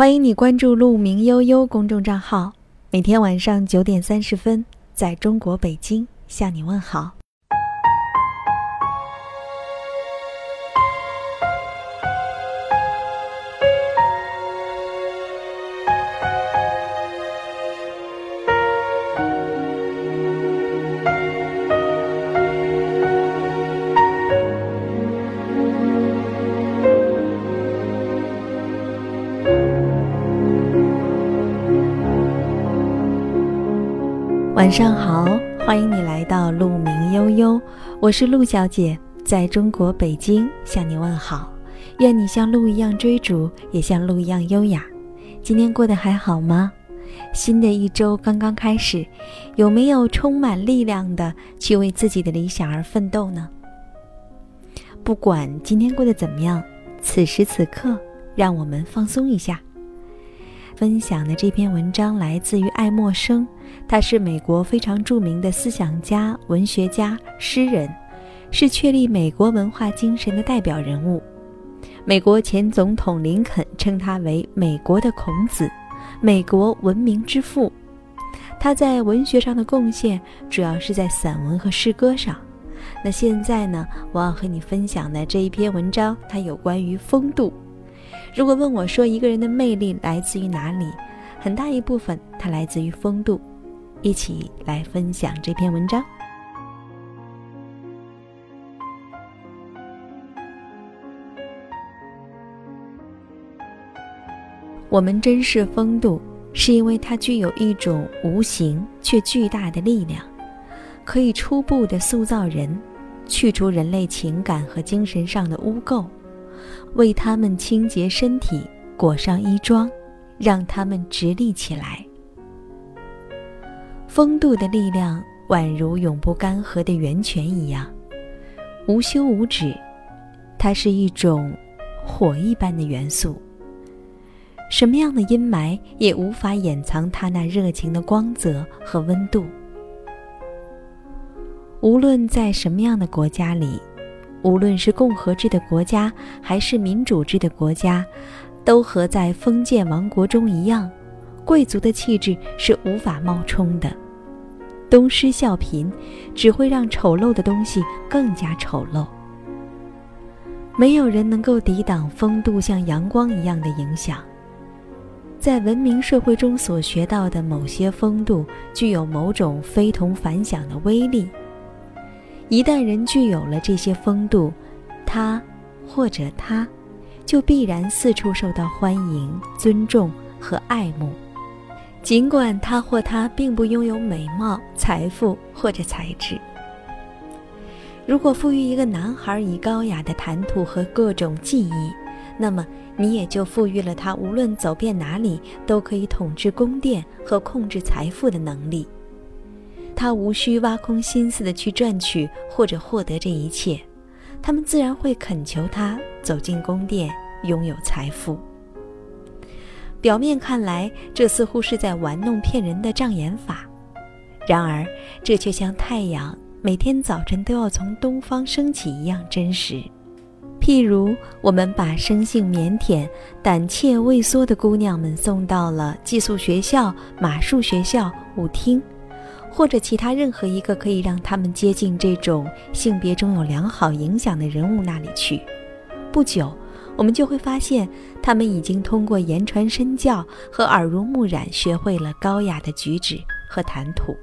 欢迎你关注“鹿鸣悠悠”公众账号，每天晚上九点三十分，在中国北京向你问好。晚上好，欢迎你来到鹿鸣悠悠，我是鹿小姐，在中国北京向你问好。愿你像鹿一样追逐，也像鹿一样优雅。今天过得还好吗？新的一周刚刚开始，有没有充满力量的去为自己的理想而奋斗呢？不管今天过得怎么样，此时此刻，让我们放松一下。分享的这篇文章来自于爱默生，他是美国非常著名的思想家、文学家、诗人，是确立美国文化精神的代表人物。美国前总统林肯称他为“美国的孔子”，美国文明之父。他在文学上的贡献主要是在散文和诗歌上。那现在呢，我要和你分享的这一篇文章，它有关于风度。如果问我说一个人的魅力来自于哪里，很大一部分它来自于风度。一起来分享这篇文章。我们珍视风度，是因为它具有一种无形却巨大的力量，可以初步的塑造人，去除人类情感和精神上的污垢。为他们清洁身体，裹上衣装，让他们直立起来。风度的力量宛如永不干涸的源泉一样，无休无止。它是一种火一般的元素，什么样的阴霾也无法掩藏它那热情的光泽和温度。无论在什么样的国家里。无论是共和制的国家，还是民主制的国家，都和在封建王国中一样，贵族的气质是无法冒充的。东施效颦，只会让丑陋的东西更加丑陋。没有人能够抵挡风度像阳光一样的影响。在文明社会中所学到的某些风度，具有某种非同凡响的威力。一旦人具有了这些风度，他或者他，就必然四处受到欢迎、尊重和爱慕。尽管他或她并不拥有美貌、财富或者才智。如果赋予一个男孩以高雅的谈吐和各种技艺，那么你也就赋予了他无论走遍哪里都可以统治宫殿和控制财富的能力。他无需挖空心思的去赚取或者获得这一切，他们自然会恳求他走进宫殿，拥有财富。表面看来，这似乎是在玩弄骗人的障眼法，然而这却像太阳每天早晨都要从东方升起一样真实。譬如，我们把生性腼腆、胆怯畏缩的姑娘们送到了寄宿学校、马术学校、舞厅。或者其他任何一个可以让他们接近这种性别中有良好影响的人物那里去，不久，我们就会发现，他们已经通过言传身教和耳濡目染，学会了高雅的举止和谈吐。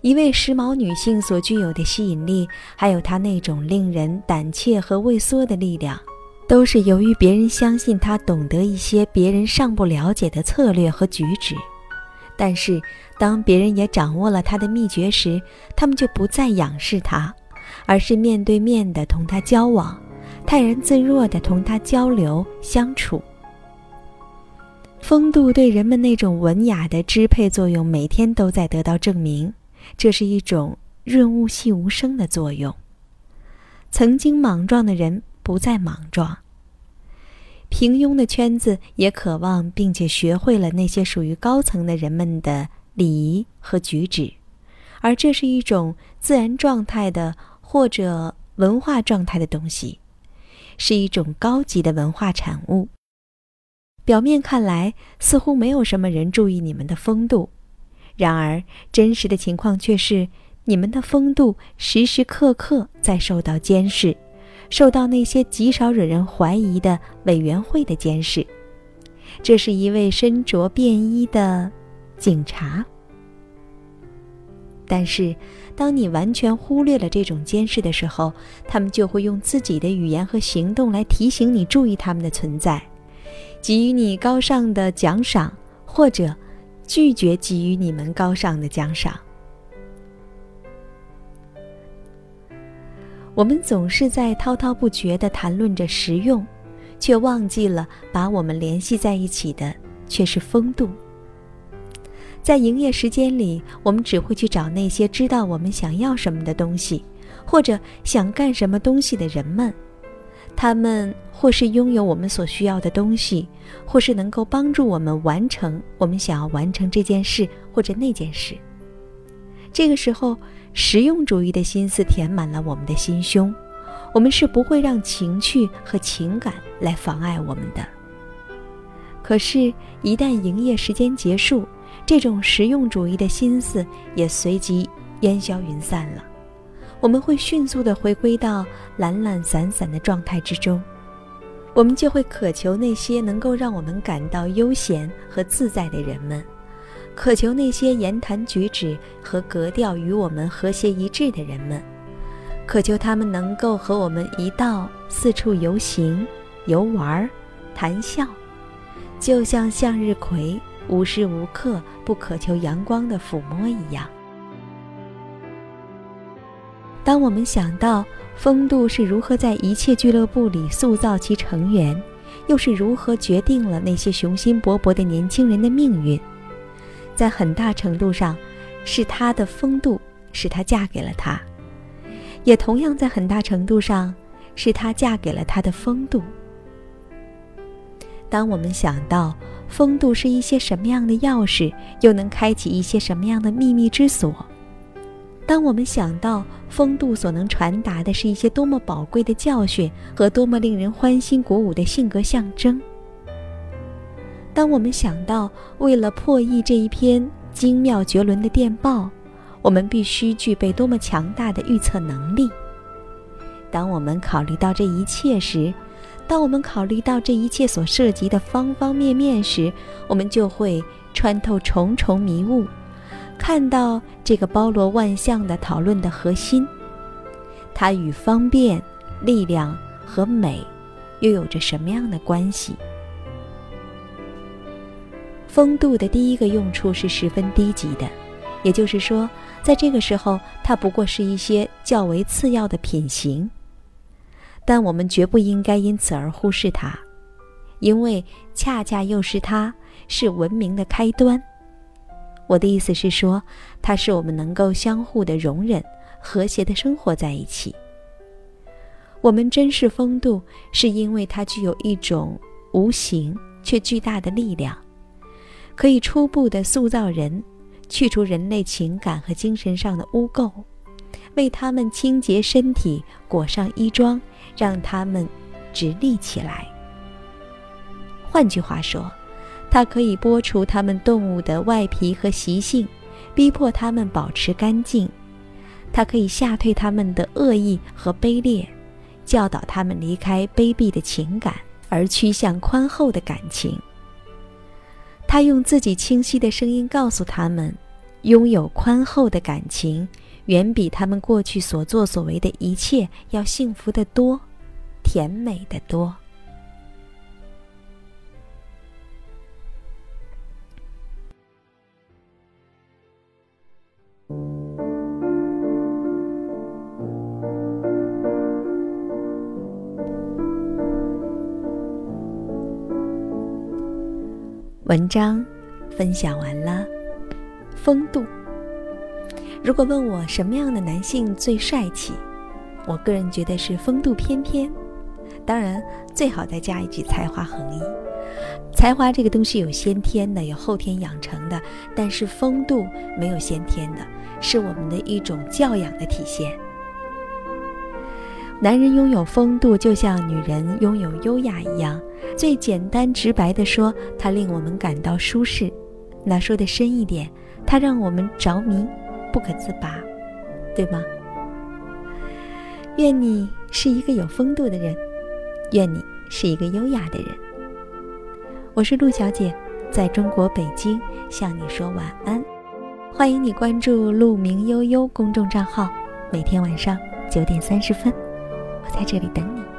一位时髦女性所具有的吸引力，还有她那种令人胆怯和畏缩的力量，都是由于别人相信她懂得一些别人尚不了解的策略和举止。但是，当别人也掌握了他的秘诀时，他们就不再仰视他，而是面对面的同他交往，泰然自若的同他交流相处。风度对人们那种文雅的支配作用，每天都在得到证明。这是一种润物细无声的作用。曾经莽撞的人不再莽撞。平庸的圈子也渴望并且学会了那些属于高层的人们的礼仪和举止，而这是一种自然状态的或者文化状态的东西，是一种高级的文化产物。表面看来似乎没有什么人注意你们的风度，然而真实的情况却是，你们的风度时时刻刻在受到监视，受到那些极少惹人怀疑的委员会的监视。这是一位身着便衣的警察。但是，当你完全忽略了这种监视的时候，他们就会用自己的语言和行动来提醒你注意他们的存在。给予你高尚的奖赏，或者拒绝给予你们高尚的奖赏。我们总是在滔滔不绝地谈论着实用，却忘记了把我们联系在一起的却是风度。在营业时间里，我们只会去找那些知道我们想要什么的东西，或者想干什么东西的人们。他们或是拥有我们所需要的东西，或是能够帮助我们完成我们想要完成这件事或者那件事。这个时候，实用主义的心思填满了我们的心胸，我们是不会让情趣和情感来妨碍我们的。可是，一旦营业时间结束，这种实用主义的心思也随即烟消云散了。我们会迅速地回归到懒懒散散的状态之中，我们就会渴求那些能够让我们感到悠闲和自在的人们，渴求那些言谈举止和格调与我们和谐一致的人们，渴求他们能够和我们一道四处游行、游玩、谈笑，就像向日葵无时无刻不渴求阳光的抚摸一样。当我们想到风度是如何在一切俱乐部里塑造其成员，又是如何决定了那些雄心勃勃的年轻人的命运，在很大程度上，是她的风度使她嫁给了他，也同样在很大程度上，是她嫁给了他的风度。当我们想到风度是一些什么样的钥匙，又能开启一些什么样的秘密之锁。当我们想到风度所能传达的是一些多么宝贵的教训和多么令人欢欣鼓舞的性格象征；当我们想到为了破译这一篇精妙绝伦的电报，我们必须具备多么强大的预测能力；当我们考虑到这一切时，当我们考虑到这一切所涉及的方方面面时，我们就会穿透重重迷雾。看到这个包罗万象的讨论的核心，它与方便、力量和美又有着什么样的关系？风度的第一个用处是十分低级的，也就是说，在这个时候，它不过是一些较为次要的品行。但我们绝不应该因此而忽视它，因为恰恰又是它是文明的开端。我的意思是说，它是我们能够相互的容忍、和谐的生活在一起。我们珍视风度，是因为它具有一种无形却巨大的力量，可以初步的塑造人，去除人类情感和精神上的污垢，为他们清洁身体、裹上衣装，让他们直立起来。换句话说。它可以剥除它们动物的外皮和习性，逼迫它们保持干净；它可以吓退它们的恶意和卑劣，教导它们离开卑鄙的情感，而趋向宽厚的感情。他用自己清晰的声音告诉他们：拥有宽厚的感情，远比他们过去所作所为的一切要幸福得多，甜美的多。文章分享完了，风度。如果问我什么样的男性最帅气，我个人觉得是风度翩翩。当然，最好再加一句才华横溢。才华这个东西有先天的，有后天养成的，但是风度没有先天的，是我们的一种教养的体现。男人拥有风度，就像女人拥有优雅一样。最简单直白的说，它令我们感到舒适；那说的深一点，它让我们着迷，不可自拔，对吗？愿你是一个有风度的人，愿你是一个优雅的人。我是陆小姐，在中国北京向你说晚安。欢迎你关注“鹿鸣悠悠”公众账号，每天晚上九点三十分，我在这里等你。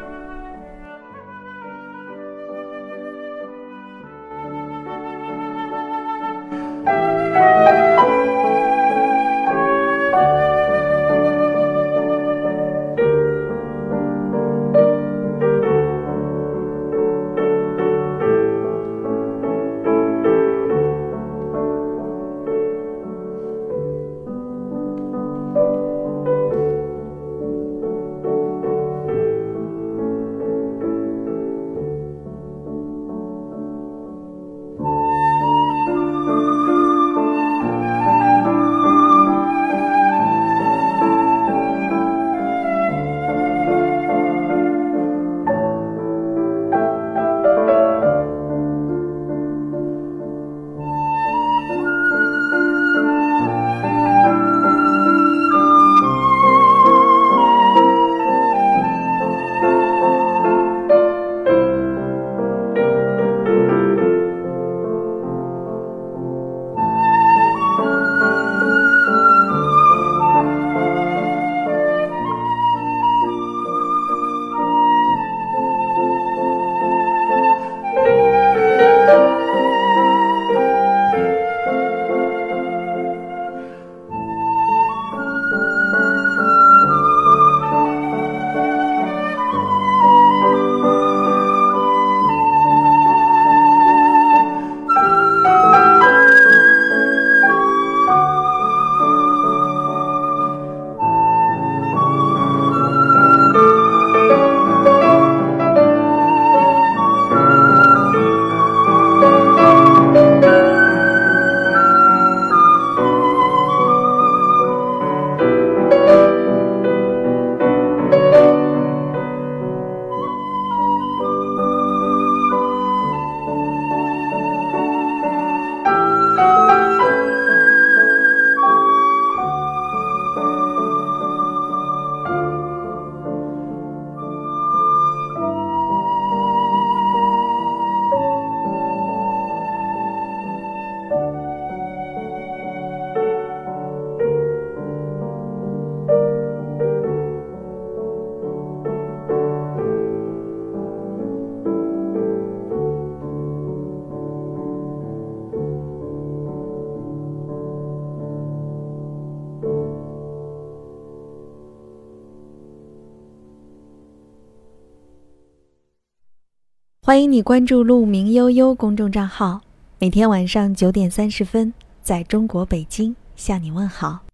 欢迎你关注“鹿鸣悠悠”公众账号，每天晚上九点三十分，在中国北京向你问好。